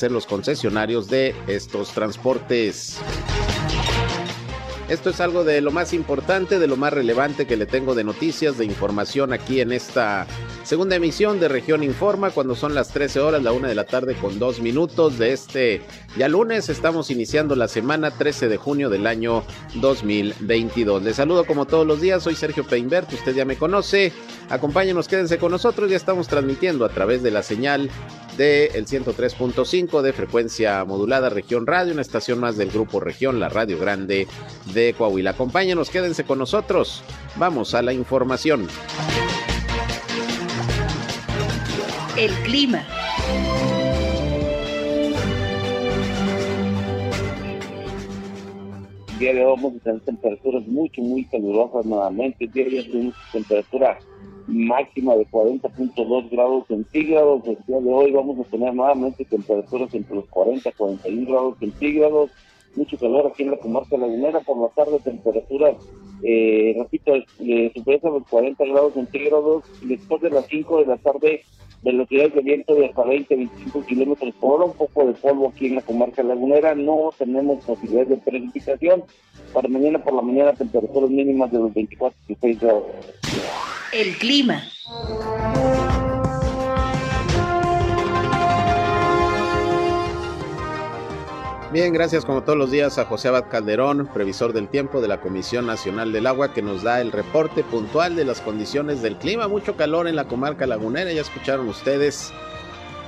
ser los concesionarios de estos transportes. Esto es algo de lo más importante, de lo más relevante que le tengo de noticias, de información aquí en esta segunda emisión de Región Informa, cuando son las 13 horas, la una de la tarde con dos minutos de este ya lunes. Estamos iniciando la semana 13 de junio del año 2022. Les saludo como todos los días, soy Sergio Peinbert, usted ya me conoce. Acompáñenos, quédense con nosotros, ya estamos transmitiendo a través de la señal del 103.5 de frecuencia modulada Región Radio, una estación más del Grupo Región, la Radio Grande de Coahuila. Acompáñenos, quédense con nosotros. Vamos a la información. El clima. El día de hoy vamos a tener temperaturas mucho, muy calurosas nuevamente. El día de hoy tenemos temperatura máxima de 40.2 grados centígrados. El día de hoy vamos a tener nuevamente temperaturas entre los 40 y 41 grados centígrados. Mucho calor aquí en la comarca lagunera. Por la tarde, temperaturas, eh, repito, eh, superiores los 40 grados centígrados. Después de las 5 de la tarde, velocidades de viento de hasta 20, 25 kilómetros por hora, un poco de polvo aquí en la comarca lagunera, no tenemos posibilidades de precipitación. Para mañana por la mañana temperaturas mínimas de los 24 y 26 grados. El clima. Bien, gracias como todos los días a José Abad Calderón, previsor del tiempo de la Comisión Nacional del Agua, que nos da el reporte puntual de las condiciones del clima. Mucho calor en la comarca lagunera, ya escucharon ustedes.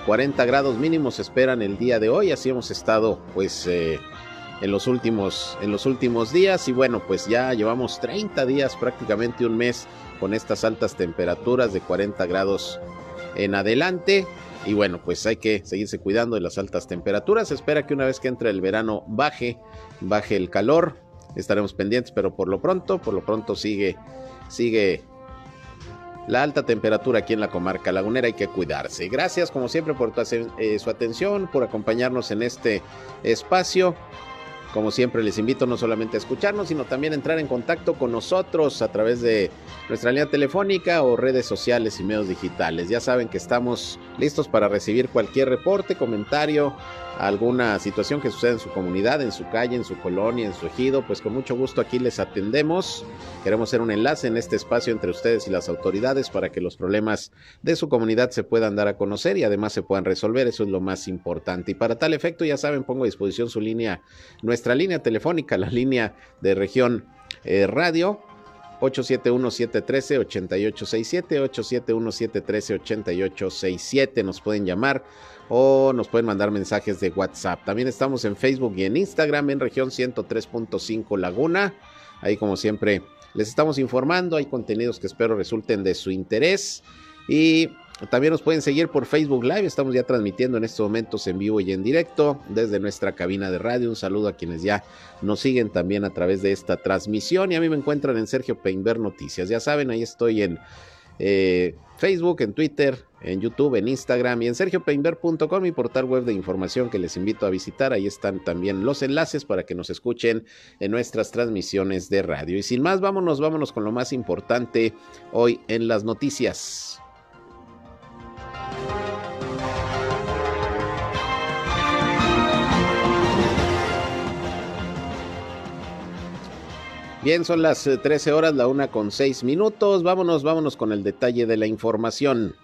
40 grados mínimos esperan el día de hoy, así hemos estado pues eh, en los últimos en los últimos días y bueno, pues ya llevamos 30 días, prácticamente un mes con estas altas temperaturas de 40 grados en adelante. Y bueno, pues hay que seguirse cuidando de las altas temperaturas. Se espera que una vez que entre el verano baje, baje el calor. Estaremos pendientes, pero por lo pronto, por lo pronto sigue, sigue la alta temperatura aquí en la comarca lagunera. Hay que cuidarse. Gracias como siempre por eh, su atención, por acompañarnos en este espacio. Como siempre les invito no solamente a escucharnos, sino también a entrar en contacto con nosotros a través de nuestra línea telefónica o redes sociales y medios digitales. Ya saben que estamos listos para recibir cualquier reporte, comentario, alguna situación que suceda en su comunidad, en su calle, en su colonia, en su ejido, pues con mucho gusto aquí les atendemos. Queremos hacer un enlace en este espacio entre ustedes y las autoridades para que los problemas de su comunidad se puedan dar a conocer y además se puedan resolver. Eso es lo más importante. Y para tal efecto, ya saben, pongo a disposición su línea, nuestra línea telefónica, la línea de región eh, radio 871-713-8867, 871-713-8867. Nos pueden llamar o nos pueden mandar mensajes de WhatsApp. También estamos en Facebook y en Instagram en región 103.5 Laguna. Ahí como siempre les estamos informando, hay contenidos que espero resulten de su interés y también nos pueden seguir por Facebook Live, estamos ya transmitiendo en estos momentos en vivo y en directo desde nuestra cabina de radio. Un saludo a quienes ya nos siguen también a través de esta transmisión y a mí me encuentran en Sergio Peinber Noticias. Ya saben, ahí estoy en eh, Facebook, en Twitter, en YouTube, en Instagram y en sergiopeinber.com, mi portal web de información que les invito a visitar. Ahí están también los enlaces para que nos escuchen en nuestras transmisiones de radio. Y sin más, vámonos, vámonos con lo más importante hoy en las noticias. Bien, son las 13 eh, horas, la una con 6 minutos. Vámonos, vámonos con el detalle de la información.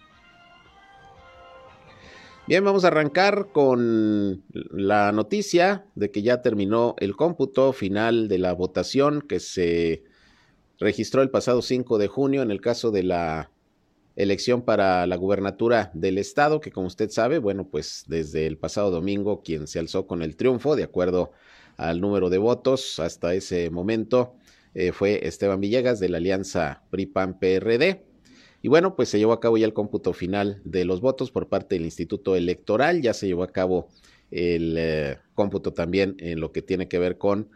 Bien, vamos a arrancar con la noticia de que ya terminó el cómputo final de la votación que se registró el pasado 5 de junio en el caso de la elección para la gubernatura del estado, que como usted sabe, bueno, pues desde el pasado domingo quien se alzó con el triunfo, de acuerdo al número de votos hasta ese momento, eh, fue Esteban Villegas de la alianza PRI-PAN-PRD. Y bueno, pues se llevó a cabo ya el cómputo final de los votos por parte del Instituto Electoral, ya se llevó a cabo el eh, cómputo también en lo que tiene que ver con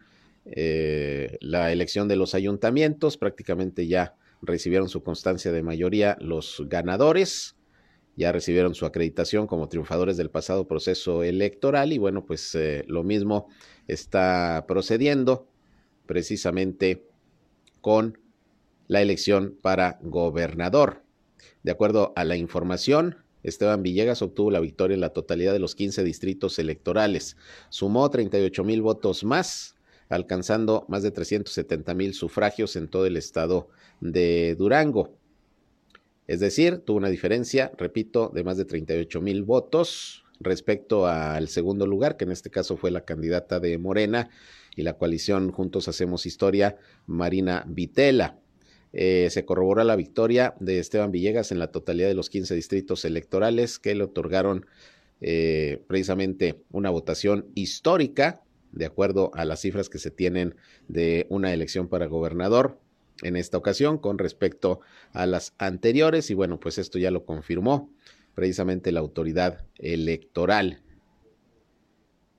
eh, la elección de los ayuntamientos, prácticamente ya recibieron su constancia de mayoría los ganadores, ya recibieron su acreditación como triunfadores del pasado proceso electoral. Y bueno, pues lo mismo está procediendo precisamente con la elección para gobernador. De acuerdo a la información Esteban Villegas obtuvo la victoria en la totalidad de los 15 distritos electorales. Sumó 38 mil votos más, alcanzando más de 370 mil sufragios en todo el estado de Durango. Es decir, tuvo una diferencia, repito, de más de 38 mil votos respecto al segundo lugar, que en este caso fue la candidata de Morena y la coalición Juntos Hacemos Historia, Marina Vitela. Eh, se corroboró la victoria de Esteban Villegas en la totalidad de los 15 distritos electorales que le otorgaron eh, precisamente una votación histórica, de acuerdo a las cifras que se tienen de una elección para gobernador en esta ocasión con respecto a las anteriores y bueno, pues esto ya lo confirmó precisamente la autoridad electoral.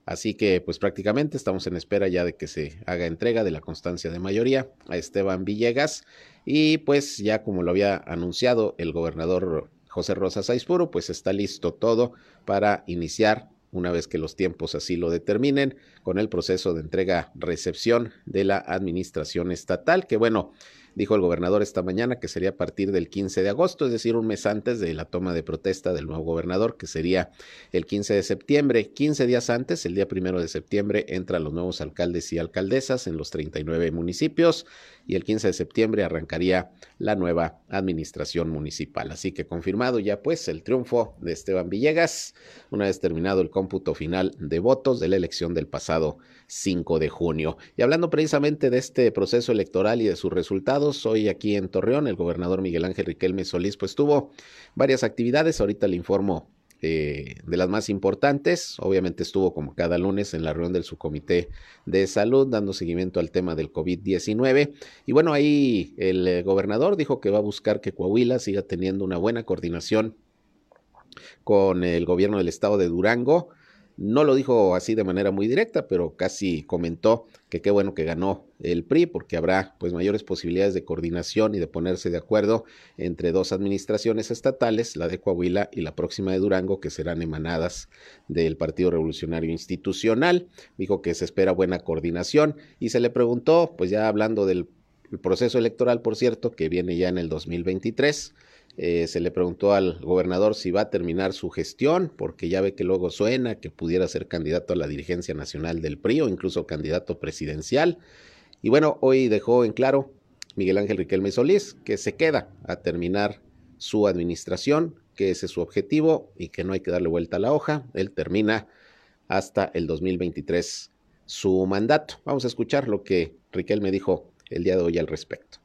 Así que pues prácticamente estamos en espera ya de que se haga entrega de la constancia de mayoría a Esteban Villegas. Y pues ya como lo había anunciado el gobernador José Rosa Saizpuro, pues está listo todo para iniciar una vez que los tiempos así lo determinen, con el proceso de entrega-recepción de la administración estatal, que bueno, dijo el gobernador esta mañana que sería a partir del 15 de agosto, es decir, un mes antes de la toma de protesta del nuevo gobernador, que sería el 15 de septiembre. 15 días antes, el día primero de septiembre, entran los nuevos alcaldes y alcaldesas en los 39 municipios y el 15 de septiembre arrancaría la nueva administración municipal. Así que confirmado ya pues el triunfo de Esteban Villegas, una vez terminado el cómputo final de votos de la elección del pasado 5 de junio. Y hablando precisamente de este proceso electoral y de sus resultados, hoy aquí en Torreón el gobernador Miguel Ángel Riquelme Solís pues tuvo varias actividades, ahorita le informo eh, de las más importantes. Obviamente estuvo como cada lunes en la reunión del subcomité de salud dando seguimiento al tema del COVID-19. Y bueno, ahí el gobernador dijo que va a buscar que Coahuila siga teniendo una buena coordinación con el gobierno del estado de Durango no lo dijo así de manera muy directa, pero casi comentó que qué bueno que ganó el PRI porque habrá pues mayores posibilidades de coordinación y de ponerse de acuerdo entre dos administraciones estatales, la de Coahuila y la próxima de Durango, que serán emanadas del Partido Revolucionario Institucional. Dijo que se espera buena coordinación y se le preguntó, pues ya hablando del proceso electoral, por cierto, que viene ya en el 2023, eh, se le preguntó al gobernador si va a terminar su gestión, porque ya ve que luego suena que pudiera ser candidato a la dirigencia nacional del PRI o incluso candidato presidencial. Y bueno, hoy dejó en claro Miguel Ángel Riquelme Solís que se queda a terminar su administración, que ese es su objetivo y que no hay que darle vuelta a la hoja. Él termina hasta el 2023 su mandato. Vamos a escuchar lo que Riquelme dijo el día de hoy al respecto.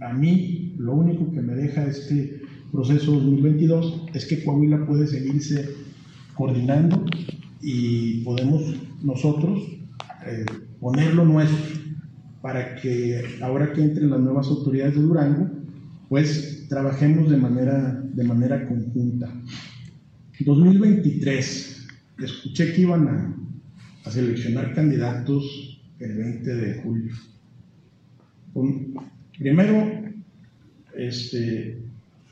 A mí lo único que me deja este proceso 2022 es que Coahuila puede seguirse coordinando y podemos nosotros eh, poner lo nuestro para que ahora que entren las nuevas autoridades de Durango, pues trabajemos de manera, de manera conjunta. 2023, escuché que iban a, a seleccionar candidatos el 20 de julio. Primero, este,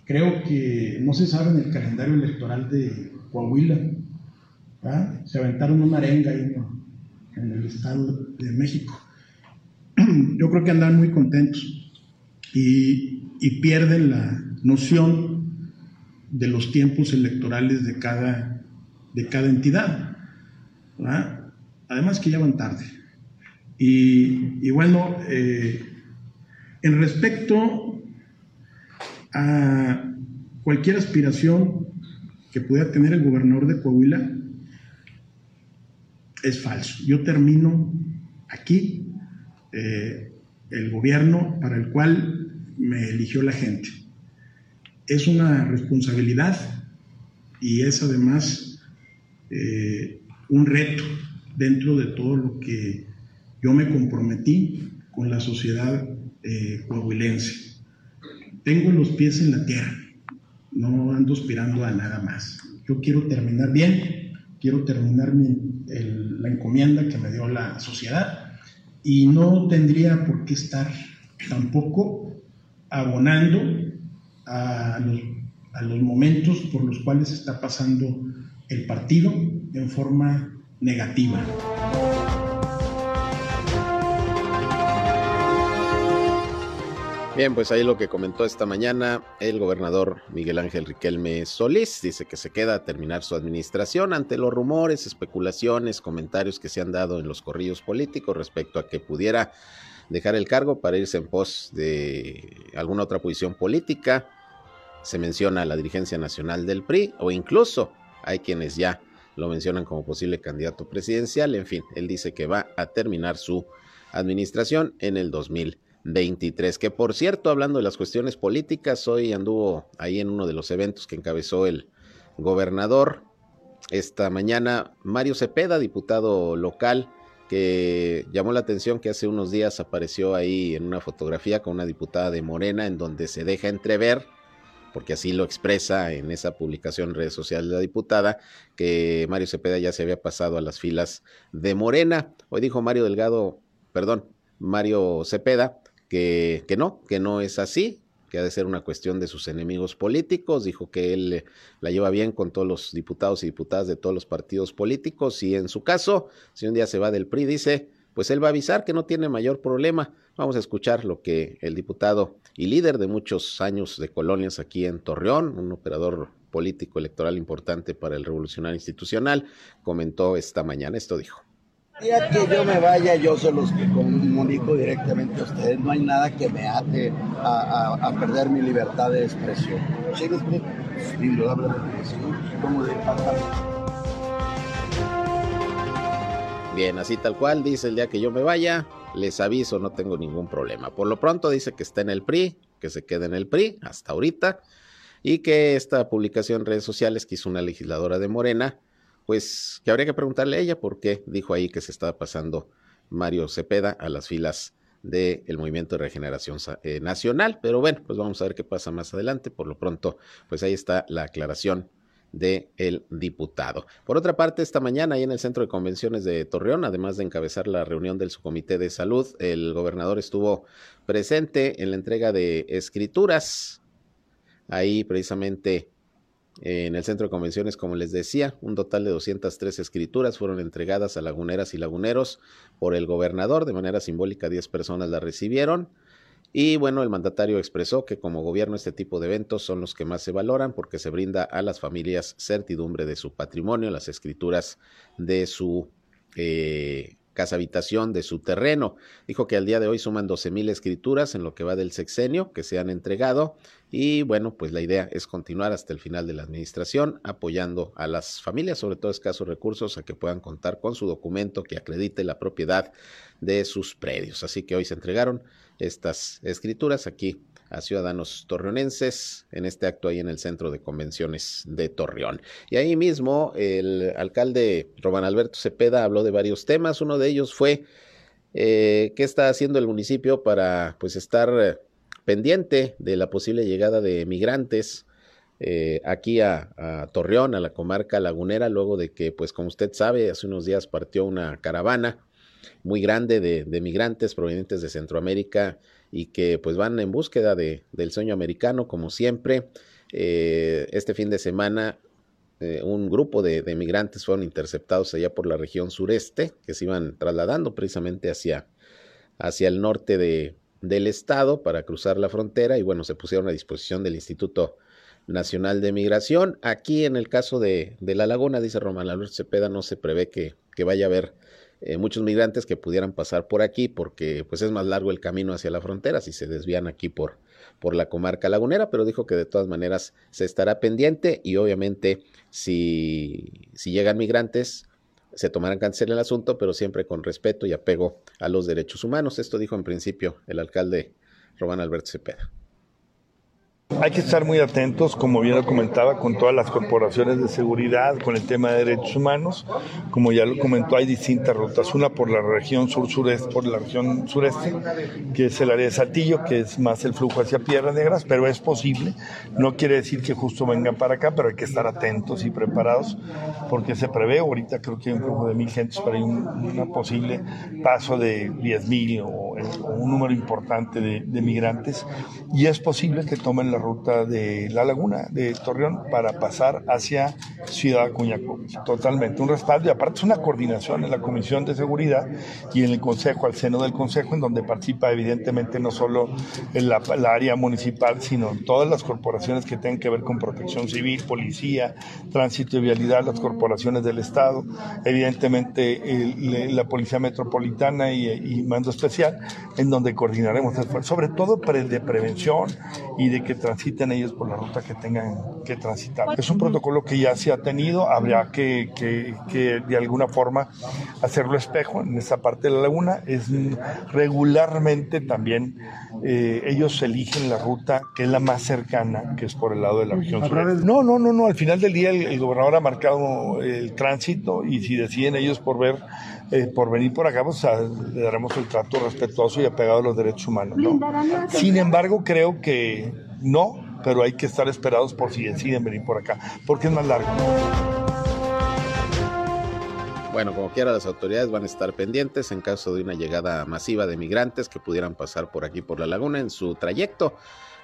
creo que no se sabe en el calendario electoral de Coahuila. Se aventaron una arenga ahí en el Estado de México. Yo creo que andan muy contentos y, pierden la noción de los tiempos electorales de cada, de cada entidad. Además que ya van tarde. Y, bueno, eh, en respecto a cualquier aspiración que pueda tener el gobernador de Coahuila, es falso. Yo termino aquí eh, el gobierno para el cual me eligió la gente. Es una responsabilidad y es además eh, un reto dentro de todo lo que yo me comprometí con la sociedad eh. Tengo los pies en la tierra, no ando aspirando a nada más. Yo quiero terminar bien, quiero terminar la encomienda que me dio la sociedad y no tendría por qué estar tampoco abonando a los momentos por los cuales está pasando el partido en forma negativa. Bien, pues ahí lo que comentó esta mañana el gobernador Miguel Ángel Riquelme Solís. Dice que se queda a terminar su administración ante los rumores, especulaciones, comentarios que se han dado en los corrillos políticos respecto a que pudiera dejar el cargo para irse en pos de alguna otra posición política. Se menciona la dirigencia nacional del PRI o incluso hay quienes ya lo mencionan como posible candidato presidencial. En fin, él dice que va a terminar su administración en el 2020. 23. Que por cierto, hablando de las cuestiones políticas, hoy anduvo ahí en uno de los eventos que encabezó el gobernador. Esta mañana, Mario Cepeda, diputado local, que llamó la atención que hace unos días apareció ahí en una fotografía con una diputada de Morena, en donde se deja entrever, porque así lo expresa en esa publicación en redes sociales de la diputada, que Mario Cepeda ya se había pasado a las filas de Morena. Hoy dijo Mario Delgado, perdón, Mario Cepeda, que, que no, que no es así, que ha de ser una cuestión de sus enemigos políticos. Dijo que él la lleva bien con todos los diputados y diputadas de todos los partidos políticos y en su caso, si un día se va del PRI, dice, pues él va a avisar que no tiene mayor problema. Vamos a escuchar lo que el diputado y líder de muchos años de colonias aquí en Torreón, un operador político electoral importante para el revolucionario institucional, comentó esta mañana. Esto dijo. Día que yo me vaya, yo se los comunico directamente a ustedes. No hay nada que me ate a, perder mi libertad de expresión. ¿Sí Bien, así tal cual, dice el día que yo me vaya, les aviso, no tengo ningún problema. Por lo pronto dice que está en el PRI, que se quede en el PRI hasta ahorita, y que esta publicación en redes sociales que hizo una legisladora de Morena, pues que habría que preguntarle a ella por qué dijo ahí que se estaba pasando Mario Cepeda a las filas del Movimiento de Regeneración eh, Nacional. Pero bueno, pues vamos a ver qué pasa más adelante. Por lo pronto, pues ahí está la aclaración del el diputado. Por otra parte, esta mañana ahí en el Centro de Convenciones de Torreón, además de encabezar la reunión del Subcomité de Salud, el gobernador estuvo presente en la entrega de escrituras. Ahí precisamente en el centro de convenciones, como les decía, un total de 203 escrituras fueron entregadas a laguneras y laguneros por el gobernador. De manera simbólica, 10 personas la recibieron. Y bueno, el mandatario expresó que como gobierno este tipo de eventos son los que más se valoran porque se brinda a las familias certidumbre de su patrimonio, las escrituras de su eh, casa habitación de su terreno. Dijo que al día de hoy suman 12 mil escrituras en lo que va del sexenio que se han entregado y bueno, pues la idea es continuar hasta el final de la administración apoyando a las familias, sobre todo escasos recursos, a que puedan contar con su documento que acredite la propiedad de sus predios. Así que hoy se entregaron estas escrituras aquí a ciudadanos torreonenses en este acto ahí en el centro de convenciones de Torreón. Y ahí mismo el alcalde Román Alberto Cepeda habló de varios temas. Uno de ellos fue eh, qué está haciendo el municipio para pues estar pendiente de la posible llegada de migrantes eh, aquí a, Torreón, a la comarca lagunera, luego de que, pues como usted sabe, hace unos días partió una caravana muy grande de, migrantes provenientes de Centroamérica y que pues van en búsqueda de, del sueño americano, como siempre. Eh, este fin de semana eh, un grupo de, de, migrantes fueron interceptados allá por la región sureste, que se iban trasladando precisamente hacia, hacia el norte de, del estado para cruzar la frontera y bueno, se pusieron a disposición del Instituto Nacional de Migración. Aquí en el caso de, de La Laguna, dice Román Alberto Cepeda, no se prevé que, que vaya a haber eh, muchos migrantes que pudieran pasar por aquí porque pues es más largo el camino hacia la frontera si se desvían aquí por, por la comarca lagunera, pero dijo que de todas maneras se estará pendiente y obviamente si, si llegan migrantes se tomarán cáncer el asunto, pero siempre con respeto y apego a los derechos humanos. Esto dijo en principio el alcalde Román Alberto Cepeda. Hay que estar muy atentos, como bien lo comentaba, con todas las corporaciones de seguridad, con el tema de derechos humanos. Como ya lo comentó, hay distintas rutas. Una por la región sur-sureste, por la región sureste, que es el área de Saltillo, que es más el flujo hacia Piedras Negras, pero es posible. No quiere decir que justo vengan para acá, pero hay que estar atentos y preparados, porque se prevé, ahorita creo que hay un flujo de mil gentes, pero hay un posible paso de diez mil o un número importante de, de, migrantes y es posible que tomen la ruta de la laguna de Torreón para pasar hacia Ciudad Acuñaco. Totalmente, un respaldo y aparte es una coordinación en la Comisión de Seguridad y en el Consejo, al seno del Consejo, en donde participa evidentemente no solo en la, la área municipal, sino todas las corporaciones que tengan que ver con protección civil, policía, tránsito y vialidad, las corporaciones del Estado, evidentemente la Policía Metropolitana y, y, Mando Especial, en donde coordinaremos esfuerzos, sobre todo de prevención y de que transiten ellos por la ruta que tengan que transitar. Es un protocolo que ya se ha tenido, habría que, que, que de alguna forma hacerlo espejo en esta parte de la laguna. Es regularmente también eh, ellos eligen la ruta que es la más cercana, que es por el lado de la región sur. No, no, no, no. Al final del día el, el, gobernador ha marcado el tránsito y si deciden ellos por ver, eh, por venir por acá, pues a, le daremos el trato respetuoso y apegado a los derechos humanos. ¿no? Sin embargo, creo que no, pero hay que estar esperados por si deciden venir por acá, porque es más largo. Bueno, como quiera, las autoridades van a estar pendientes en caso de una llegada masiva de migrantes que pudieran pasar por aquí, por la laguna, en su trayecto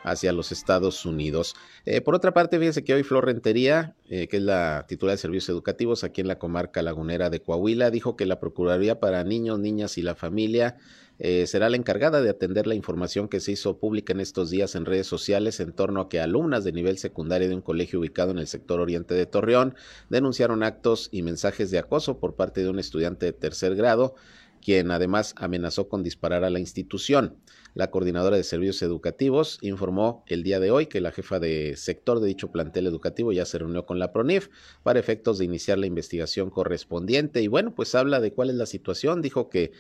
hacia los Estados Unidos. Eh, por otra parte, fíjense que hoy Flor Rentería, eh, que es la titular de servicios educativos aquí en la comarca lagunera de Coahuila, dijo que la Procuraduría para Niños, Niñas y la Familia eh, será la encargada de atender la información que se hizo pública en estos días en redes sociales en torno a que alumnas de nivel secundario de un colegio ubicado en el sector oriente de Torreón denunciaron actos y mensajes de acoso por parte de un estudiante de tercer grado, quien además amenazó con disparar a la institución. La coordinadora de servicios educativos informó el día de hoy que la jefa de sector de dicho plantel educativo ya se reunió con la PRONIF para efectos de iniciar la investigación correspondiente. Y bueno, pues habla de cuál es la situación. Dijo que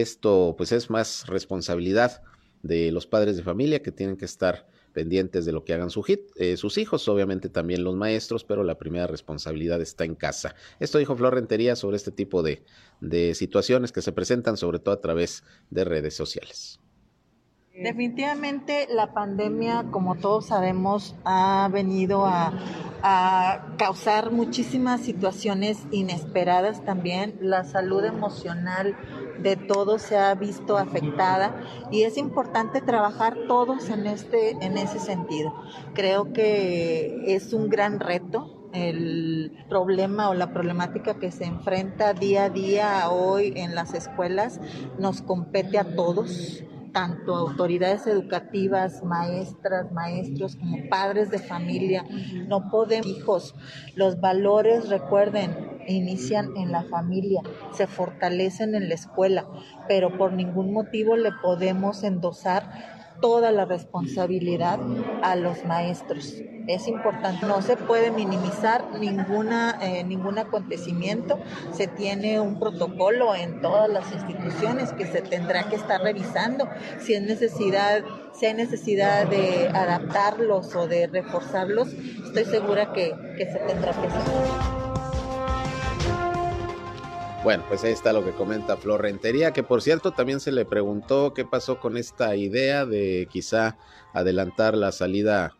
esto pues es más responsabilidad de los padres de familia que tienen que estar pendientes de lo que hagan eh, sus hijos, obviamente también los maestros, pero la primera responsabilidad está en casa. Esto dijo Flor Rentería sobre este tipo de, de situaciones que se presentan sobre todo a través de redes sociales. Definitivamente la pandemia, como todos sabemos, ha venido a, a, causar muchísimas situaciones inesperadas también. La salud emocional de todos se ha visto afectada y es importante trabajar todos en, este, en ese sentido. Creo que es un gran reto el problema o la problemática que se enfrenta día a día hoy en las escuelas nos compete a todos tanto autoridades educativas, maestras, maestros, como padres de familia, no podemos, hijos, los valores, recuerden, inician en la familia, se fortalecen en la escuela, pero por ningún motivo le podemos endosar toda la responsabilidad a los maestros. Es importante, no se puede minimizar ninguna, eh, ningún acontecimiento, se tiene un protocolo en todas las instituciones que se tendrá que estar revisando si es necesidad, si hay necesidad de adaptarlos o de reforzarlos, estoy segura que, que se tendrá que hacer. Bueno, pues ahí está lo que comenta Flor Rentería, que por cierto también se le preguntó qué pasó con esta idea de quizá adelantar la salida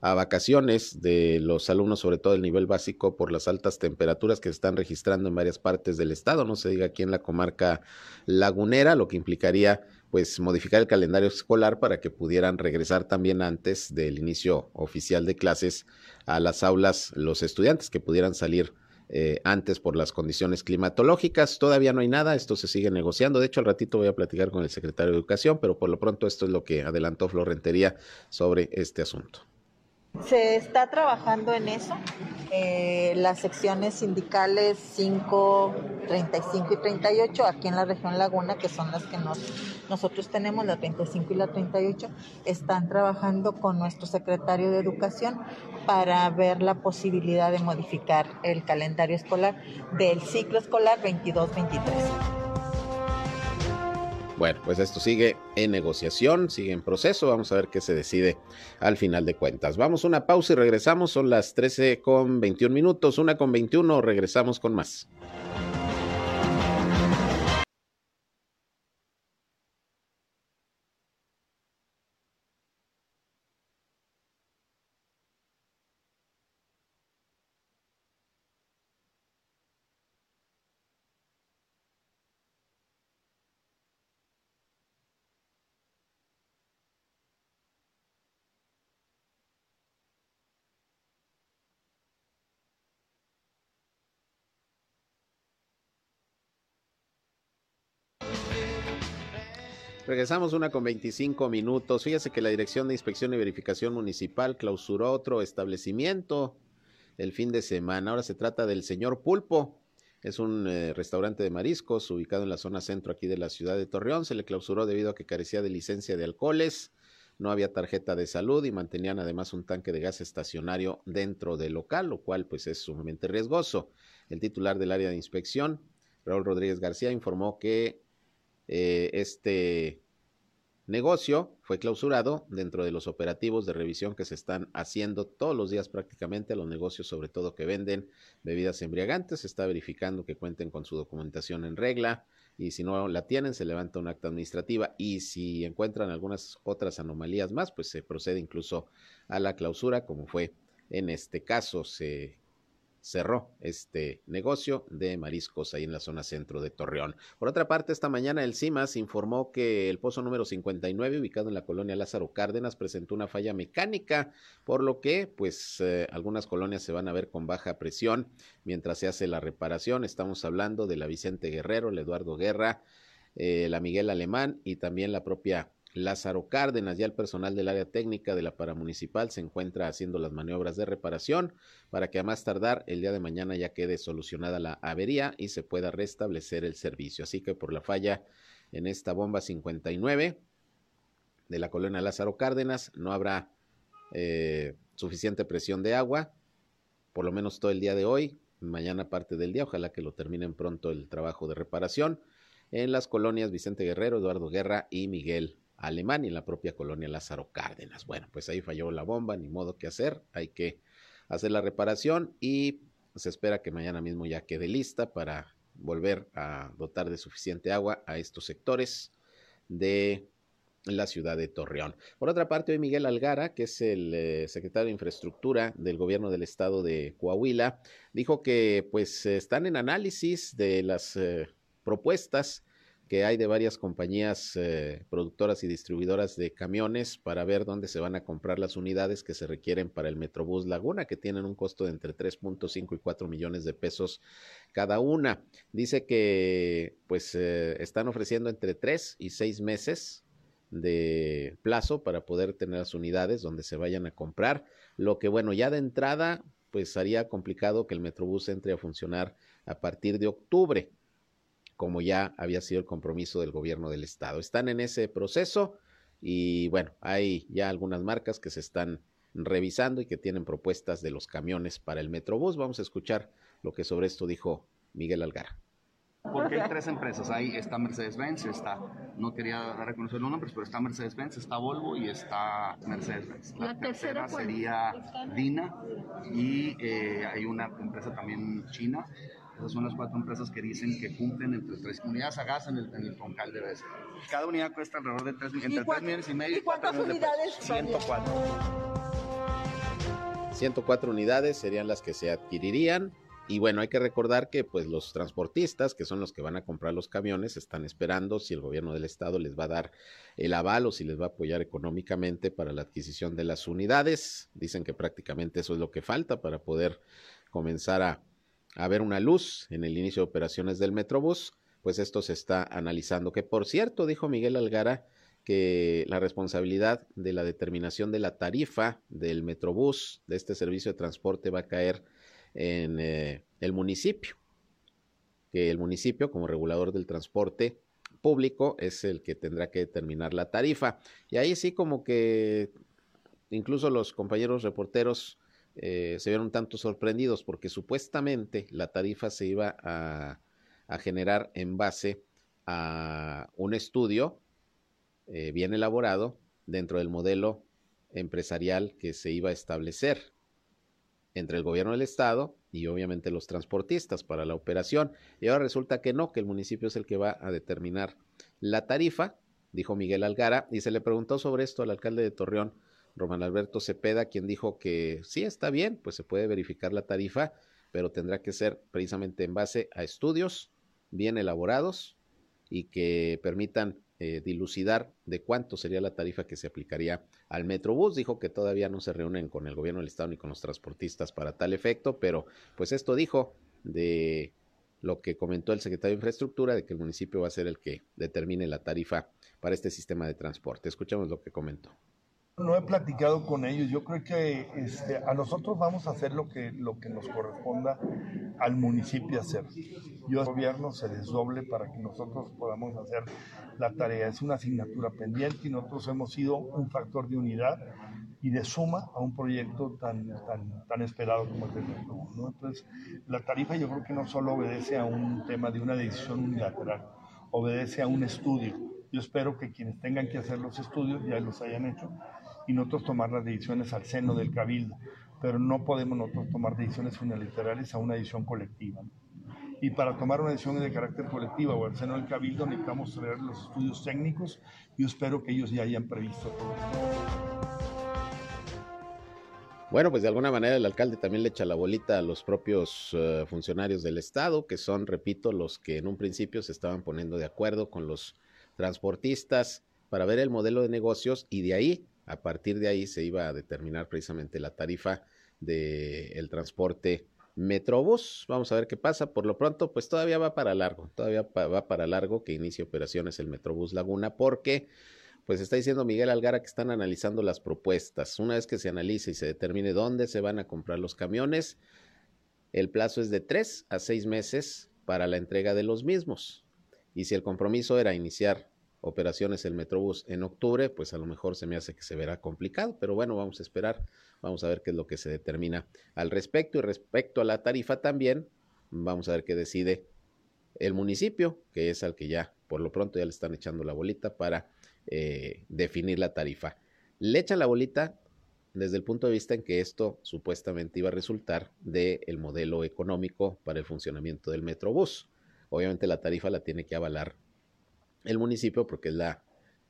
a vacaciones de los alumnos, sobre todo del nivel básico, por las altas temperaturas que se están registrando en varias partes del estado, no se diga aquí en la comarca lagunera, lo que implicaría pues modificar el calendario escolar para que pudieran regresar también antes del inicio oficial de clases a las aulas los estudiantes que pudieran salir eh, antes por las condiciones climatológicas. Todavía no hay nada, esto se sigue negociando. De hecho, al ratito voy a platicar con el secretario de Educación, pero por lo pronto esto es lo que adelantó Florentería sobre este asunto. Se está trabajando en eso. Eh, las secciones sindicales 5, 35 y 38, aquí en la región Laguna, que son las que nos, nosotros tenemos, la 35 y la 38, están trabajando con nuestro secretario de Educación para ver la posibilidad de modificar el calendario escolar del ciclo escolar 22-23. Bueno, pues esto sigue en negociación, sigue en proceso. Vamos a ver qué se decide al final de cuentas. Vamos a una pausa y regresamos. Son las 13 con 21 minutos, una con 21. Regresamos con más. Regresamos una con 25 minutos. Fíjese que la Dirección de Inspección y Verificación Municipal clausuró otro establecimiento el fin de semana. Ahora se trata del señor Pulpo. Es un eh, restaurante de mariscos ubicado en la zona centro aquí de la ciudad de Torreón. Se le clausuró debido a que carecía de licencia de alcoholes, no había tarjeta de salud y mantenían además un tanque de gas estacionario dentro del local, lo cual pues es sumamente riesgoso. El titular del área de inspección, Raúl Rodríguez García, informó que eh, este negocio fue clausurado dentro de los operativos de revisión que se están haciendo todos los días prácticamente a los negocios, sobre todo que venden bebidas embriagantes. Se está verificando que cuenten con su documentación en regla y si no la tienen se levanta un acta administrativa y si encuentran algunas otras anomalías más, pues se procede incluso a la clausura como fue en este caso. Se cerró este negocio de mariscos ahí en la zona centro de Torreón. Por otra parte, esta mañana el CIMAS informó que el pozo número 59, ubicado en la colonia Lázaro Cárdenas, presentó una falla mecánica, por lo que pues eh, algunas colonias se van a ver con baja presión mientras se hace la reparación. Estamos hablando de la Vicente Guerrero, el Eduardo Guerra, eh, la Miguel Alemán y también la propia Lázaro Cárdenas. Ya el personal del área técnica de la paramunicipal se encuentra haciendo las maniobras de reparación para que a más tardar el día de mañana ya quede solucionada la avería y se pueda restablecer el servicio. Así que por la falla en esta bomba 59 de la colonia Lázaro Cárdenas no habrá eh, suficiente presión de agua, por lo menos todo el día de hoy, mañana parte del día, ojalá que lo terminen pronto el trabajo de reparación en las colonias Vicente Guerrero, Eduardo Guerra y Miguel Alemania, en la propia colonia Lázaro Cárdenas. Bueno, pues ahí falló la bomba, ni modo que hacer, hay que hacer la reparación y se espera que mañana mismo ya quede lista para volver a dotar de suficiente agua a estos sectores de la ciudad de Torreón. Por otra parte, hoy Miguel Algara, que es el eh, secretario de Infraestructura del gobierno del estado de Coahuila, dijo que pues están en análisis de las eh, propuestas que hay de varias compañías eh, productoras y distribuidoras de camiones para ver dónde se van a comprar las unidades que se requieren para el Metrobús Laguna, que tienen un costo de entre 3.5 y 4 millones de pesos cada una. Dice que pues eh, están ofreciendo entre 3 y 6 meses de plazo para poder tener las unidades donde se vayan a comprar, lo que bueno, ya de entrada pues haría complicado que el Metrobús entre a funcionar a partir de octubre como ya había sido el compromiso del gobierno del estado. Están en ese proceso y bueno, hay ya algunas marcas que se están revisando y que tienen propuestas de los camiones para el Metrobús. Vamos a escuchar lo que sobre esto dijo Miguel Algara. Porque hay tres empresas, ahí está Mercedes-Benz, está, no quería reconocer los nombres, pero está Mercedes-Benz, está Volvo y está Mercedes-Benz. La, tercera, sería Dina y eh, hay una empresa también china esas son las cuatro empresas que dicen que cumplen entre tres unidades a gas en el, en el Concal de veces. Cada unidad cuesta alrededor de tres, entre 3 millones y medio y cuántas unidades? 104. 104 unidades serían las que se adquirirían. Y bueno, hay que recordar que pues los transportistas, que son los que van a comprar los camiones, están esperando si el gobierno del estado les va a dar el aval o si les va a apoyar económicamente para la adquisición de las unidades. Dicen que prácticamente eso es lo que falta para poder comenzar a a ver una luz en el inicio de operaciones del Metrobús, pues esto se está analizando. Que por cierto, dijo Miguel Algara, que la responsabilidad de la determinación de la tarifa del Metrobús, de este servicio de transporte, va a caer en eh, el municipio. Que el municipio, como regulador del transporte público, es el que tendrá que determinar la tarifa. Y ahí sí como que incluso los compañeros reporteros eh, se vieron tanto sorprendidos porque supuestamente la tarifa se iba a, generar en base a un estudio eh, bien elaborado dentro del modelo empresarial que se iba a establecer entre el gobierno del estado y obviamente los transportistas para la operación. Y ahora resulta que no, que el municipio es el que va a determinar la tarifa, dijo Miguel Algara, y se le preguntó sobre esto al alcalde de Torreón, Román Alberto Cepeda, quien dijo que sí está bien, pues se puede verificar la tarifa, pero tendrá que ser precisamente en base a estudios bien elaborados y que permitan eh, dilucidar de cuánto sería la tarifa que se aplicaría al Metrobús. Dijo que todavía no se reúnen con el gobierno del estado ni con los transportistas para tal efecto, pero pues esto dijo de lo que comentó el secretario de Infraestructura de que el municipio va a ser el que determine la tarifa para este sistema de transporte. Escuchamos lo que comentó. No he platicado con ellos. Yo creo que este, a nosotros vamos a hacer lo que, lo que nos corresponda al municipio hacer. Yo al gobierno se desdoble para que nosotros podamos hacer la tarea. Es una asignatura pendiente y nosotros hemos sido un factor de unidad y de suma a un proyecto tan, tan, tan esperado como el de ¿no? Entonces, la tarifa yo creo que no solo obedece a un tema de una decisión unilateral, obedece a un estudio. Yo espero que quienes tengan que hacer los estudios ya los hayan hecho y nosotros tomar las decisiones al seno del cabildo, pero no podemos nosotros tomar decisiones unilaterales a una decisión colectiva. Y para tomar una decisión de carácter colectivo o al seno del cabildo necesitamos traer los estudios técnicos yo espero que ellos ya hayan previsto todo Bueno, pues de alguna manera el alcalde también le echa la bolita a los propios uh, funcionarios del Estado, que son, repito, los que en un principio se estaban poniendo de acuerdo con los transportistas para ver el modelo de negocios y de ahí a partir de ahí se iba a determinar precisamente la tarifa del transporte Metrobús. Vamos a ver qué pasa. Por lo pronto, pues todavía va para largo, todavía va para largo que inicie operaciones el Metrobús Laguna, porque pues está diciendo Miguel Algara que están analizando las propuestas. Una vez que se analice y se determine dónde se van a comprar los camiones, el plazo es de tres a seis meses para la entrega de los mismos. Y si el compromiso era iniciar operaciones el Metrobús en octubre, pues a lo mejor se me hace que se verá complicado, pero bueno, vamos a esperar, vamos a ver qué es lo que se determina al respecto y respecto a la tarifa también, vamos a ver qué decide el municipio, que es al que ya por lo pronto ya le están echando la bolita para eh, definir la tarifa. Le echan la bolita desde el punto de vista en que esto supuestamente iba a resultar del el modelo económico para el funcionamiento del Metrobús. Obviamente la tarifa la tiene que avalar el municipio porque es la,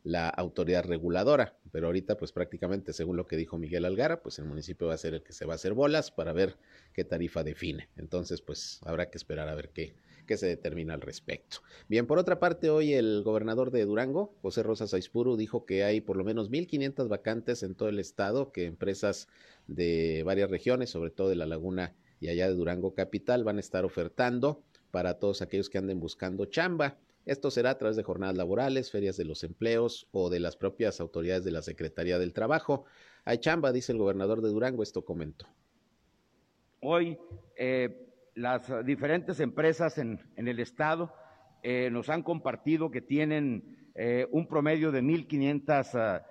la autoridad reguladora, pero ahorita pues prácticamente según lo que dijo Miguel Algara, pues el municipio va a ser el que se va a hacer bolas para ver qué tarifa define. Entonces pues habrá que esperar a ver qué, qué se determina al respecto. Bien, por otra parte, hoy el gobernador de Durango, José Rosa Saispuru, dijo que hay por lo menos 1.500 vacantes en todo el estado, que empresas de varias regiones, sobre todo de la laguna y allá de Durango Capital, van a estar ofertando para todos aquellos que anden buscando chamba. Esto será a través de jornadas laborales, ferias de los empleos o de las propias autoridades de la Secretaría del Trabajo. Hay chamba, dice el gobernador de Durango, esto comentó. Hoy eh, las diferentes empresas en, el Estado eh, nos han compartido que tienen eh, un promedio de 1.500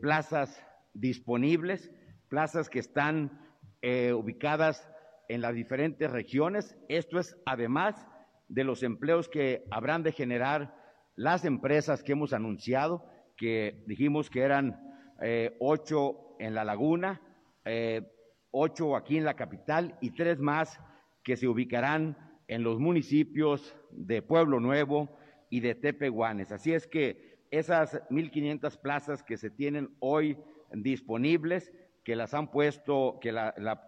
plazas disponibles, plazas que están ubicadas en las diferentes regiones. Esto es además de los empleos que habrán de generar las empresas que hemos anunciado, que dijimos que eran eh, ocho en la laguna, eh, ocho aquí en la capital y tres más que se ubicarán en los municipios de Pueblo Nuevo y de Tepehuanes. Así es que esas 1.500 plazas que se tienen hoy disponibles, que las han puesto, que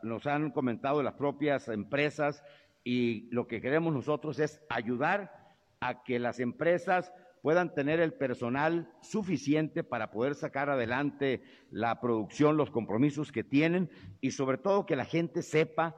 nos han comentado las propias empresas, y lo que queremos nosotros es ayudar a que las empresas puedan tener el personal suficiente para poder sacar adelante la producción, los compromisos que tienen y sobre todo que la gente sepa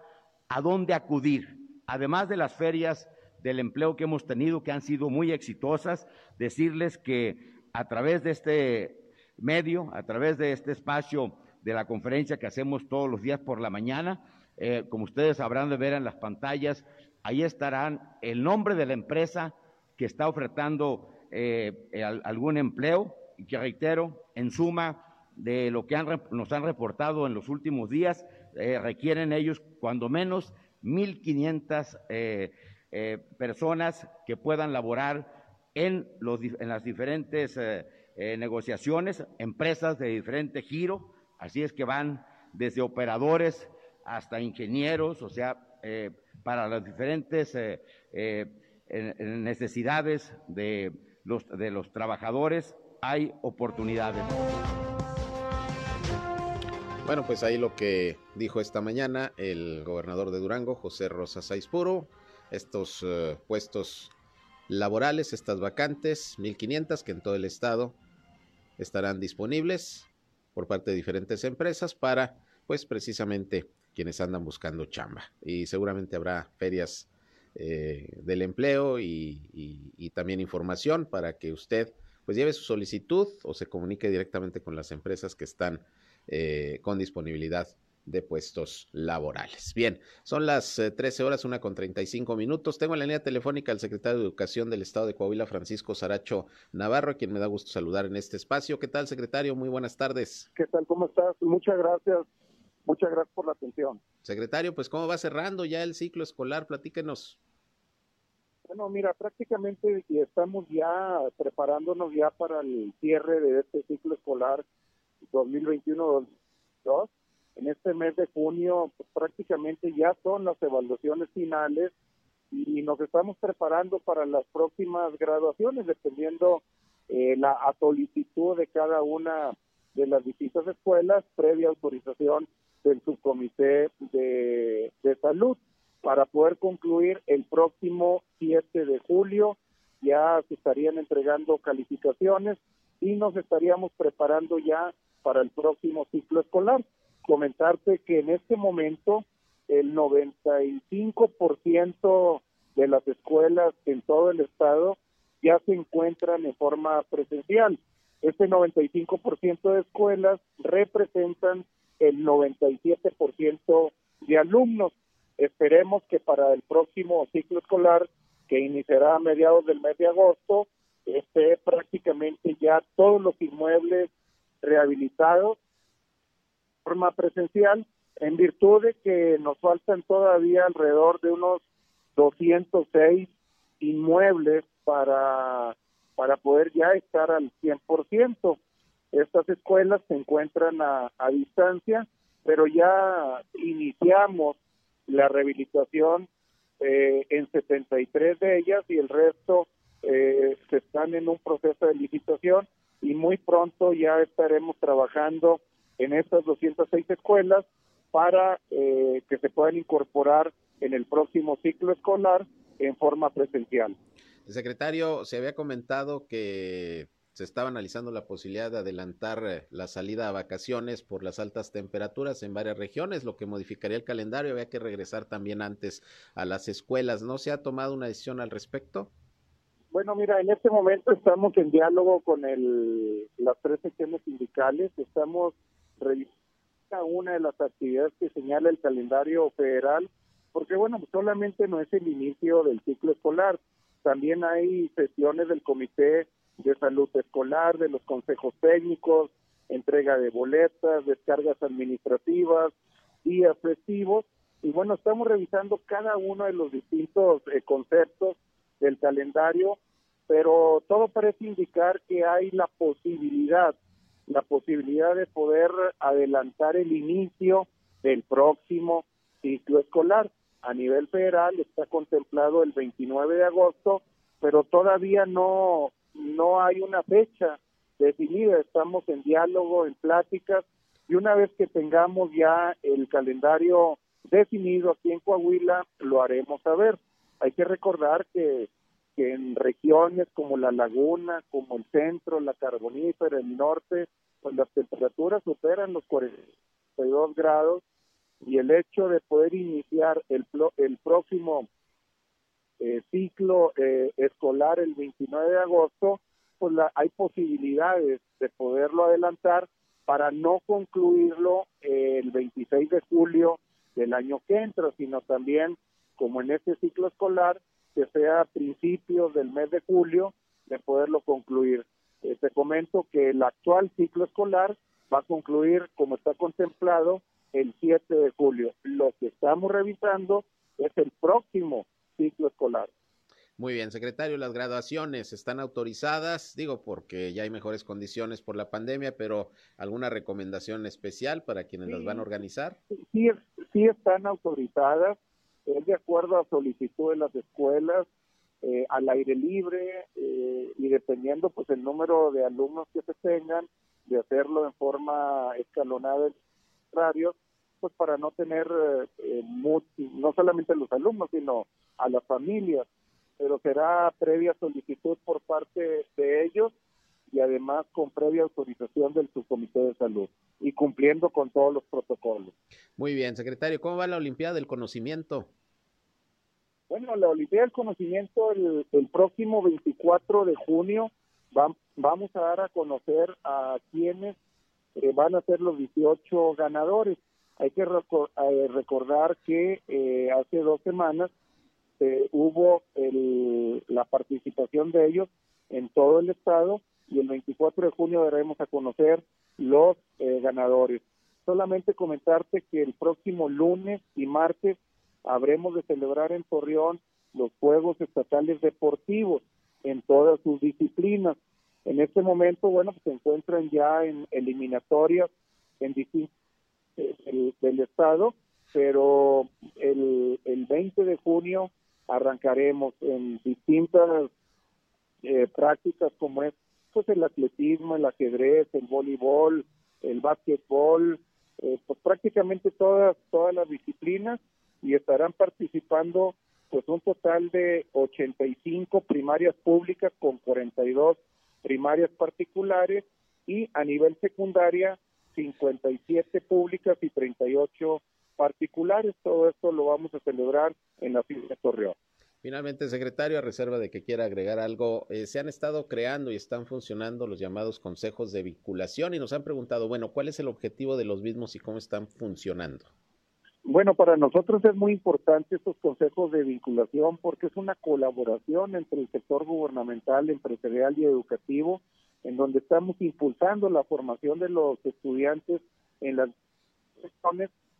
a dónde acudir. Además de las ferias del empleo que hemos tenido, que han sido muy exitosas, decirles que a través de este medio, a través de este espacio de la conferencia que hacemos todos los días por la mañana, eh, como ustedes habrán de ver en las pantallas, ahí estarán el nombre de la empresa que está ofertando eh, algún empleo. Y que reitero, en suma de lo que nos han reportado en los últimos días, eh, requieren ellos cuando menos 1.500 personas que puedan laborar en, en las diferentes negociaciones, empresas de diferente giro, así es que van desde operadores, hasta ingenieros, o sea, eh, para las diferentes eh, eh, necesidades de los, de los trabajadores hay oportunidades. Bueno, pues ahí lo que dijo esta mañana el gobernador de Durango, José Rosa Saizpuro, estos puestos laborales, estas vacantes, 1500 que en todo el estado estarán disponibles por parte de diferentes empresas para, pues precisamente, quienes andan buscando chamba. Y seguramente habrá ferias del empleo y, también información para que usted pues lleve su solicitud o se comunique directamente con las empresas que están con disponibilidad de puestos laborales. Bien, son las 13 horas, una con 35 minutos. Tengo en la línea telefónica al secretario de Educación del Estado de Coahuila, Francisco Saracho Navarro, a quien me da gusto saludar en este espacio. ¿Qué tal, secretario? Muy buenas tardes. ¿Qué tal? ¿Cómo estás? Muchas gracias. Muchas gracias por la atención. Secretario, pues ¿cómo va cerrando ya el ciclo escolar? Platíquenos. Bueno, mira, prácticamente estamos ya preparándonos ya para el cierre de este ciclo escolar 2021-2022. En este mes de junio pues, prácticamente ya son las evaluaciones finales y nos estamos preparando para las próximas graduaciones dependiendo eh, la solicitud de cada una de las distintas escuelas previa autorización del subcomité de, de salud para poder concluir el próximo 7 de julio. Ya se estarían entregando calificaciones y nos estaríamos preparando ya para el próximo ciclo escolar. Comentarte que en este momento el 95% de las escuelas en todo el estado ya se encuentran en forma presencial. Este 95% de escuelas representan el 97% de alumnos. Esperemos que para el próximo ciclo escolar, que iniciará a mediados del mes de agosto, esté prácticamente ya todos los inmuebles rehabilitados de forma presencial, en virtud de que nos faltan todavía alrededor de unos 206 inmuebles para, para poder ya estar al 100%. Estas escuelas se encuentran a, distancia, pero ya iniciamos la rehabilitación eh, en 73 de ellas y el resto eh, se están en un proceso de licitación y muy pronto ya estaremos trabajando en estas 206 escuelas para eh, que se puedan incorporar en el próximo ciclo escolar en forma presencial. El secretario se había comentado que se estaba analizando la posibilidad de adelantar eh, la salida a vacaciones por las altas temperaturas en varias regiones, lo que modificaría el calendario. Había que regresar también antes a las escuelas. ¿No se ha tomado una decisión al respecto? Bueno, mira, en este momento estamos en diálogo con el, las tres secciones sindicales. Estamos revisando una de las actividades que señala el calendario federal, porque bueno, solamente no es el inicio del ciclo escolar, también hay sesiones del Comité de Salud Escolar, de los consejos técnicos, entrega de boletas, descargas administrativas, días festivos. Y bueno, estamos revisando cada uno de los distintos eh, conceptos del calendario, pero todo parece indicar que hay la posibilidad, la posibilidad de poder adelantar el inicio del próximo ciclo escolar. A nivel federal está contemplado el 29 de agosto, pero todavía no no hay una fecha definida, estamos en diálogo, en pláticas, y una vez que tengamos ya el calendario definido aquí en Coahuila, lo haremos saber. Hay que recordar que, que en regiones como la laguna, como el centro, la carbonífera, el norte, pues las temperaturas superan los 42 grados y el hecho de poder iniciar el, el próximo eh, ciclo eh, escolar el 29 de agosto, pues la, hay posibilidades de poderlo adelantar para no concluirlo el 26 de julio del año que entra, sino también, como en este ciclo escolar, que sea a principios del mes de julio de poderlo concluir. Eh, te comento que el actual ciclo escolar va a concluir, como está contemplado, el 7 de julio. Lo que estamos revisando es el próximo ciclo escolar. Muy bien, secretario, las graduaciones están autorizadas, digo porque ya hay mejores condiciones por la pandemia, pero ¿alguna recomendación especial para quienes las van a organizar? Sí, sí están autorizadas, es de acuerdo a solicitud de las escuelas, eh, al aire libre eh, y dependiendo pues el número de alumnos que se tengan, de hacerlo en forma escalonada en horarios, pues para no tener eh, no solamente los alumnos, sino a las familias, pero será previa solicitud por parte de ellos y además con previa autorización del subcomité de salud y cumpliendo con todos los protocolos. Muy bien, secretario, ¿cómo va la Olimpiada del Conocimiento? Bueno, la Olimpiada del Conocimiento el, próximo 24 de junio vamos a dar a conocer a quienes eh, van a ser los 18 ganadores. Hay que eh, recordar que eh, hace dos semanas hubo la participación de ellos en todo el estado y el 24 de junio daremos a conocer los ganadores. Solamente comentarte que el próximo lunes y martes habremos de celebrar en Torreón los Juegos Estatales Deportivos en todas sus disciplinas. En este momento, bueno, pues se encuentran ya en eliminatorias en distintos del, Estado, pero el, el 20 de junio arrancaremos en distintas eh, prácticas como es pues el atletismo, el ajedrez, el voleibol, el básquetbol, eh, pues prácticamente todas todas las disciplinas y estarán participando pues un total de 85 primarias públicas con 42 primarias particulares y a nivel secundaria 57 públicas y 38 particulares. Todo esto lo vamos a celebrar en la de Torreón. Finalmente, secretario, a reserva de que quiera agregar algo, eh, se han estado creando y están funcionando los llamados consejos de vinculación y nos han preguntado, bueno, ¿cuál es el objetivo de los mismos y cómo están funcionando? Bueno, para nosotros es muy importante estos consejos de vinculación porque es una colaboración entre el sector gubernamental, empresarial y educativo, en donde estamos impulsando la formación de los estudiantes en las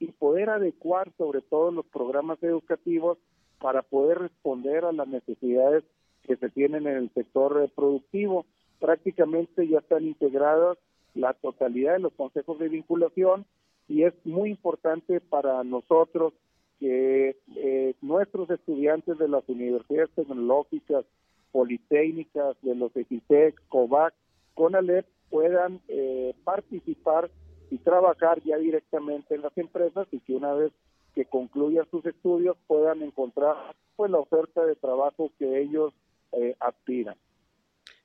y poder adecuar sobre todo los programas educativos para poder responder a las necesidades que se tienen en el sector productivo. Prácticamente ya están integradas la totalidad de los consejos de vinculación y es muy importante para nosotros que eh, nuestros estudiantes de las universidades tecnológicas, politécnicas, de los EGITEC, COVAC, CONALEP puedan eh, participar y trabajar ya directamente en las empresas y que una vez que concluyan sus estudios puedan encontrar pues la oferta de trabajo que ellos eh, aspiran.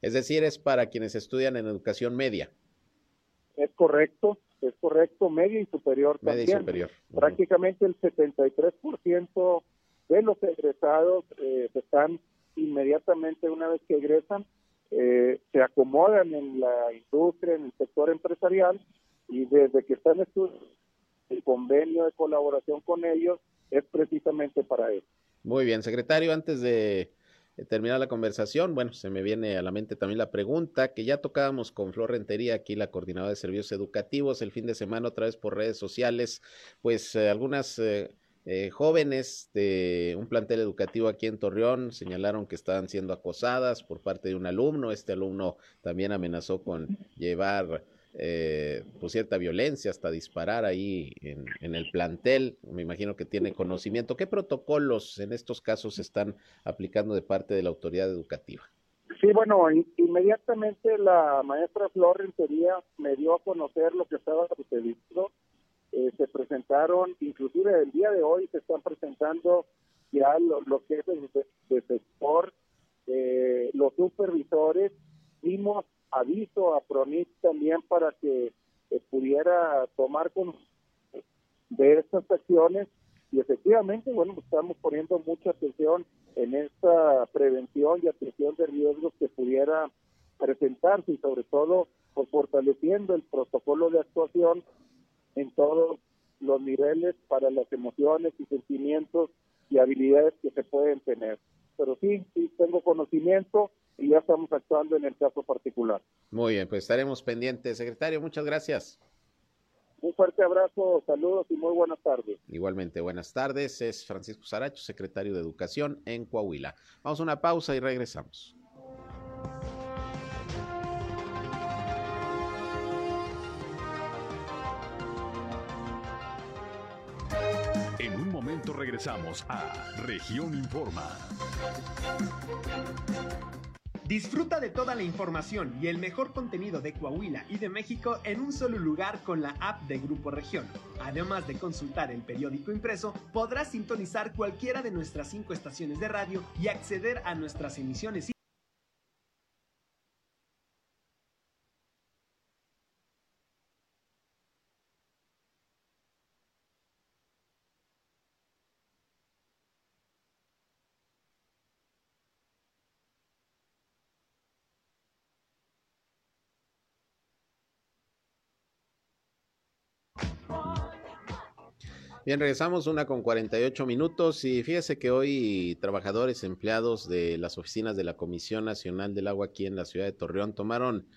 Es decir, es para quienes estudian en educación media. Es correcto, es correcto, media y superior media también. Y superior. Prácticamente el 73% de los egresados eh, están inmediatamente una vez que egresan, eh, se acomodan en la industria, en el sector empresarial y desde que están estudiando el convenio de colaboración con ellos es precisamente para eso. Muy bien, secretario, antes de eh, terminar la conversación, bueno, se me viene a la mente también la pregunta que ya tocábamos con Flor Rentería, aquí la coordinadora de servicios educativos, el fin de semana otra vez por redes sociales, pues eh, algunas eh, jóvenes de un plantel educativo aquí en Torreón señalaron que estaban siendo acosadas por parte de un alumno, este alumno también amenazó con llevar eh, pues cierta violencia, hasta disparar ahí en, el plantel. Me imagino que tiene conocimiento. ¿Qué protocolos en estos casos se están aplicando de parte de la autoridad educativa? Sí, bueno, inmediatamente la maestra Flor Rentería me dio a conocer lo que estaba sucediendo. Eh, se presentaron, inclusive el día de hoy se están presentando ya lo, que es de, sector, eh, los supervisores. Vimos aviso a PRONIT también para que eh, pudiera tomar con de estas acciones y efectivamente, bueno, estamos poniendo mucha atención en esta prevención y atención de riesgos que pudiera presentarse y sobre todo pues, fortaleciendo el protocolo de actuación en todos los niveles para las emociones y sentimientos y habilidades que se pueden tener. Pero sí, sí tengo conocimiento y ya estamos actuando en el caso particular. Muy bien, pues estaremos pendientes. Secretario, muchas gracias. Un fuerte abrazo, saludos y muy buenas tardes. Igualmente, buenas tardes. Es Francisco Saracho, secretario de Educación en Coahuila. Vamos a una pausa y regresamos. En un momento regresamos a Región Informa. Disfruta de toda la información y el mejor contenido de Coahuila y de México en un solo lugar con la app de Grupo Región. Además de consultar el periódico impreso, podrás sintonizar cualquiera de nuestras cinco estaciones de radio y acceder a nuestras emisiones Bien, regresamos una con 48 minutos y fíjese que hoy trabajadores empleados de las oficinas de la Comisión Nacional del Agua aquí en la ciudad de Torreón tomaron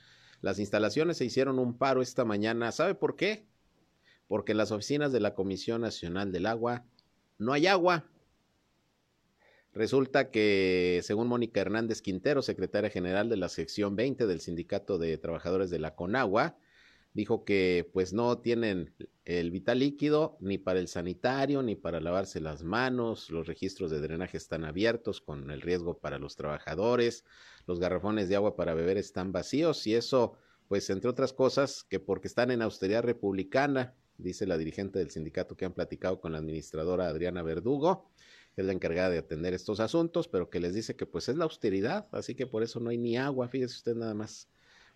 las instalaciones, se hicieron un paro esta mañana. ¿Sabe por qué? Porque en las oficinas de la Comisión Nacional del Agua no hay agua. Resulta que, según Mónica Hernández Quintero, secretaria general de la sección 20 del Sindicato de Trabajadores de la Conagua, dijo que pues no tienen el vital líquido ni para el sanitario ni para lavarse las manos, los registros de drenaje están abiertos con el riesgo para los trabajadores, los garrafones de agua para beber están vacíos y eso pues entre otras cosas que porque están en austeridad republicana, dice la dirigente del sindicato que han platicado con la administradora Adriana Verdugo, que es la encargada de atender estos asuntos, pero que les dice que pues es la austeridad, así que por eso no hay ni agua, fíjese usted nada más.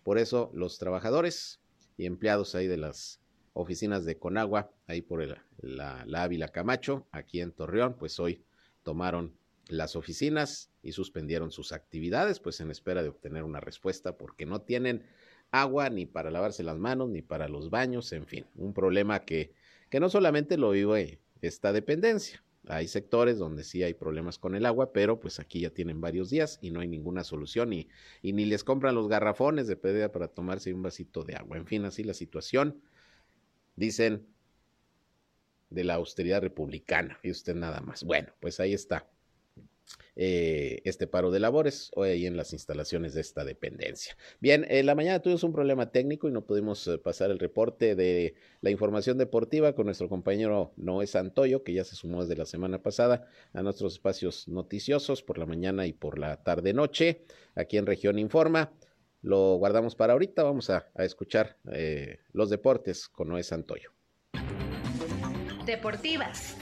Por eso los trabajadores y empleados ahí de las oficinas de Conagua, ahí por el, la, la Ávila Camacho, aquí en Torreón, pues hoy tomaron las oficinas y suspendieron sus actividades, pues en espera de obtener una respuesta, porque no tienen agua ni para lavarse las manos, ni para los baños, en fin, un problema que, que no solamente lo vive esta dependencia, hay sectores donde sí hay problemas con el agua, pero pues aquí ya tienen varios días y no hay ninguna solución y, ni les compran los garrafones de pedida para tomarse un vasito de agua. En fin, así la situación, dicen, de la austeridad republicana. Y usted nada más. Bueno, pues ahí está. Eh, este paro de labores hoy ahí en las instalaciones de esta dependencia. Bien, en la mañana tuvimos un problema técnico y no pudimos eh, pasar el reporte de la información deportiva con nuestro compañero Noé Santoyo, que ya se sumó desde la semana pasada a nuestros espacios noticiosos por la mañana y por la tarde-noche aquí en Región Informa. Lo guardamos para ahorita, vamos a, escuchar eh, los deportes con Noé Santoyo. Deportivas.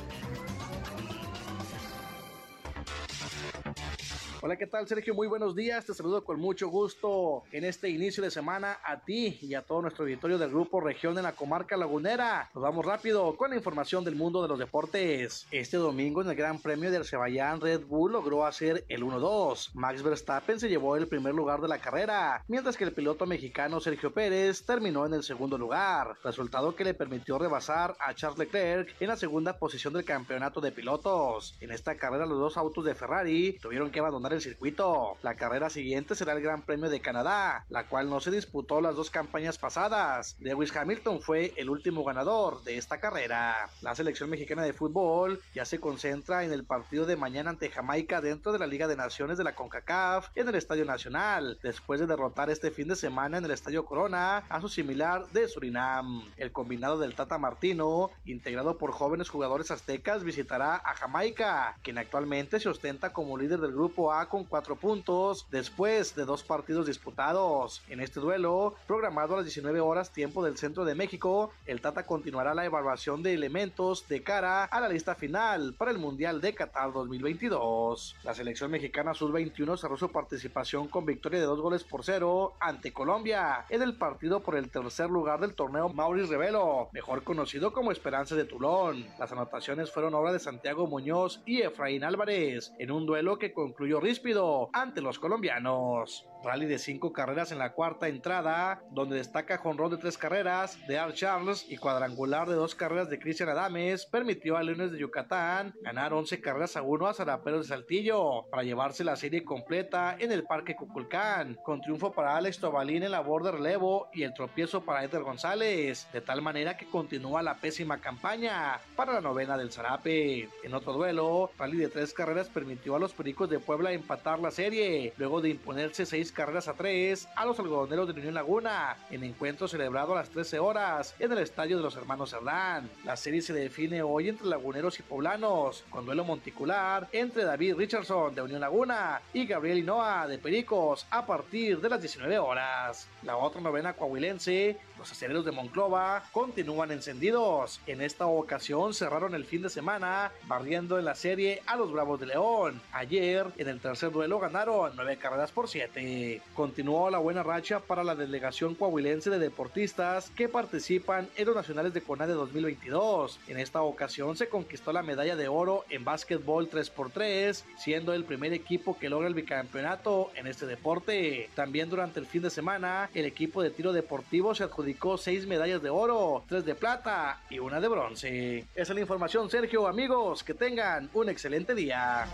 Hola, ¿qué tal Sergio? Muy buenos días. Te saludo con mucho gusto en este inicio de semana a ti y a todo nuestro auditorio del grupo Región de la Comarca Lagunera. Nos vamos rápido con la información del mundo de los deportes. Este domingo en el Gran Premio de Azerbaiyán, Red Bull logró hacer el 1-2. Max Verstappen se llevó el primer lugar de la carrera, mientras que el piloto mexicano Sergio Pérez terminó en el segundo lugar, resultado que le permitió rebasar a Charles Leclerc en la segunda posición del campeonato de pilotos. En esta carrera los dos autos de Ferrari tuvieron que abandonar el circuito. La carrera siguiente será el Gran Premio de Canadá, la cual no se disputó las dos campañas pasadas. Lewis Hamilton fue el último ganador de esta carrera. La selección mexicana de fútbol ya se concentra en el partido de mañana ante Jamaica dentro de la Liga de Naciones de la CONCACAF en el Estadio Nacional, después de derrotar este fin de semana en el Estadio Corona a su similar de Surinam. El combinado del Tata Martino, integrado por jóvenes jugadores aztecas, visitará a Jamaica, quien actualmente se ostenta como líder del grupo A con cuatro puntos después de dos partidos disputados. En este duelo, programado a las 19 horas tiempo del centro de México, el Tata continuará la evaluación de elementos de cara a la lista final para el Mundial de Qatar 2022. La selección mexicana sub-21 cerró su participación con victoria de dos goles por cero ante Colombia en el partido por el tercer lugar del torneo Maurice Revelo, mejor conocido como Esperanza de Tulón. Las anotaciones fueron obra de Santiago Muñoz y Efraín Álvarez en un duelo que concluyó ríspido ante los colombianos. Rally de cinco carreras en la cuarta entrada, donde destaca jonrón de tres carreras de Al Charles y cuadrangular de dos carreras de Cristian Adames, permitió a Leones de Yucatán ganar 11 carreras a uno a Zaraperos de Saltillo para llevarse la serie completa en el Parque Cuculcán, con triunfo para Alex Tobalín en la de relevo y el tropiezo para Eder González, de tal manera que continúa la pésima campaña para la novena del Zarape. En otro duelo, Rally de tres carreras permitió a los Pericos de Puebla empatar la serie, luego de imponerse seis carreras a tres a los algodoneros de Unión Laguna en encuentro celebrado a las 13 horas en el estadio de los hermanos Cerdán. La serie se define hoy entre laguneros y poblanos, con duelo monticular entre David Richardson de Unión Laguna y Gabriel Hinoa de Pericos a partir de las 19 horas. La otra novena coahuilense los aceleros de Monclova continúan encendidos. En esta ocasión cerraron el fin de semana barriendo en la serie a los Bravos de León. Ayer, en el tercer duelo ganaron nueve carreras por siete. Continuó la buena racha para la delegación coahuilense de deportistas que participan en los nacionales de CONADE 2022. En esta ocasión se conquistó la medalla de oro en básquetbol 3x3, siendo el primer equipo que logra el bicampeonato en este deporte. También durante el fin de semana, el equipo de tiro deportivo se adjudicó seis medallas de oro, tres de plata y una de bronce. Esa es la información, Sergio. Amigos, que tengan un excelente día.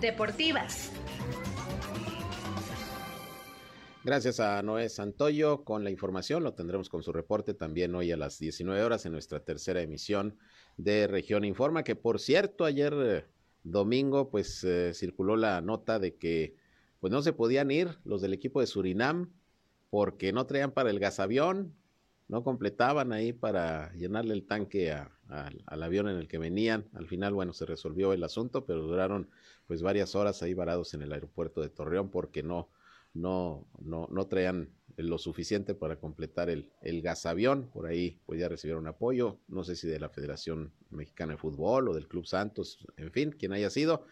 Deportivas. Gracias a Noé Santoyo con la información. Lo tendremos con su reporte también hoy a las 19 horas en nuestra tercera emisión de Región Informa, que por cierto ayer eh, domingo pues eh, circuló la nota de que pues no se podían ir los del equipo de Surinam porque no traían para el gasavión, no completaban ahí para llenarle el tanque al avión en el que venían. Al final, bueno, se resolvió el asunto, pero duraron pues varias horas ahí varados en el aeropuerto de Torreón porque no, no, no, no traían lo suficiente para completar el, el gasavión. Por ahí pues ya recibieron apoyo, no sé si de la Federación Mexicana de Fútbol o del Club Santos, en fin, quien haya sido,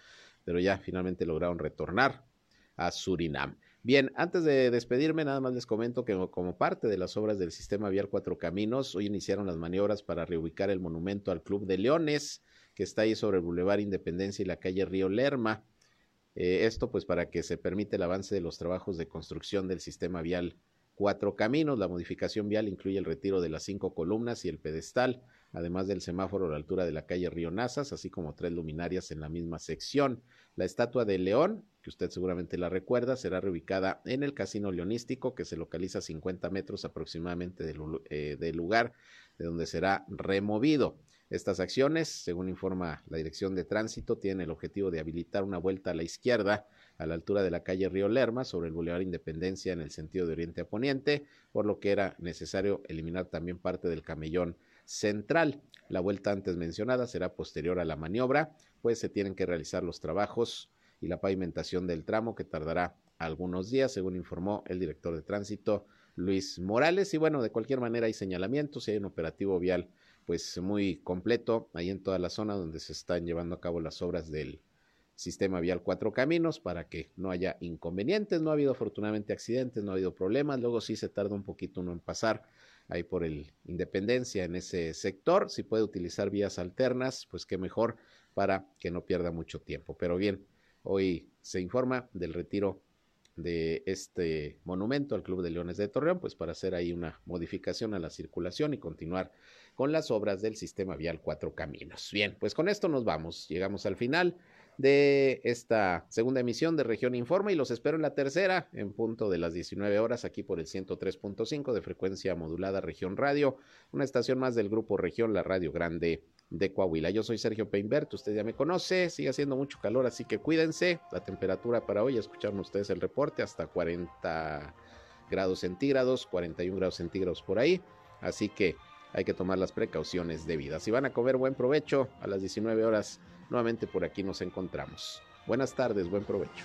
pero ya finalmente lograron retornar a Surinam. Bien, antes de despedirme, nada más les comento que como parte de las obras del sistema vial Cuatro Caminos, hoy iniciaron las maniobras para reubicar el monumento al Club de Leones, que está ahí sobre el Boulevard Independencia y la calle Río Lerma. Eh, esto pues para que se permita el avance de los trabajos de construcción del sistema vial Cuatro Caminos. La modificación vial incluye el retiro de las cinco columnas y el pedestal, además del semáforo a la altura de la calle Río Nazas, así como tres luminarias en la misma sección. La estatua de León que usted seguramente la recuerda, será reubicada en el Casino Leonístico, que se localiza a 50 metros aproximadamente del, eh, del lugar de donde será removido. Estas acciones, según informa la Dirección de Tránsito, tienen el objetivo de habilitar una vuelta a la izquierda a la altura de la calle Río Lerma sobre el Boulevard Independencia en el sentido de oriente a poniente, por lo que era necesario eliminar también parte del camellón central. La vuelta antes mencionada será posterior a la maniobra, pues se tienen que realizar los trabajos y la pavimentación del tramo que tardará algunos días, según informó el director de tránsito Luis Morales. Y bueno, de cualquier manera hay señalamientos y hay un operativo vial pues muy completo ahí en toda la zona donde se están llevando a cabo las obras del sistema vial Cuatro Caminos para que no haya inconvenientes. No ha habido afortunadamente accidentes, no ha habido problemas. Luego sí se tarda un poquito uno en pasar ahí por el Independencia en ese sector. Si puede utilizar vías alternas, pues qué mejor para que no pierda mucho tiempo. Pero bien, Hoy se informa del retiro de este monumento al Club de Leones de Torreón, pues para hacer ahí una modificación a la circulación y continuar con las obras del sistema vial Cuatro Caminos. Bien, pues con esto nos vamos, llegamos al final de esta segunda emisión de Región Informa y los espero en la tercera en punto de las 19 horas aquí por el 103.5 de frecuencia modulada Región Radio, una estación más del grupo Región, la Radio Grande de Coahuila. Yo soy Sergio Peinbert, usted ya me conoce, sigue haciendo mucho calor, así que cuídense. La temperatura para hoy, escucharon ustedes el reporte, hasta 40 grados centígrados, 41 grados centígrados por ahí, así que hay que tomar las precauciones debidas. Si van a comer, buen provecho. A las 19 horas, nuevamente por aquí nos encontramos. Buenas tardes, buen provecho.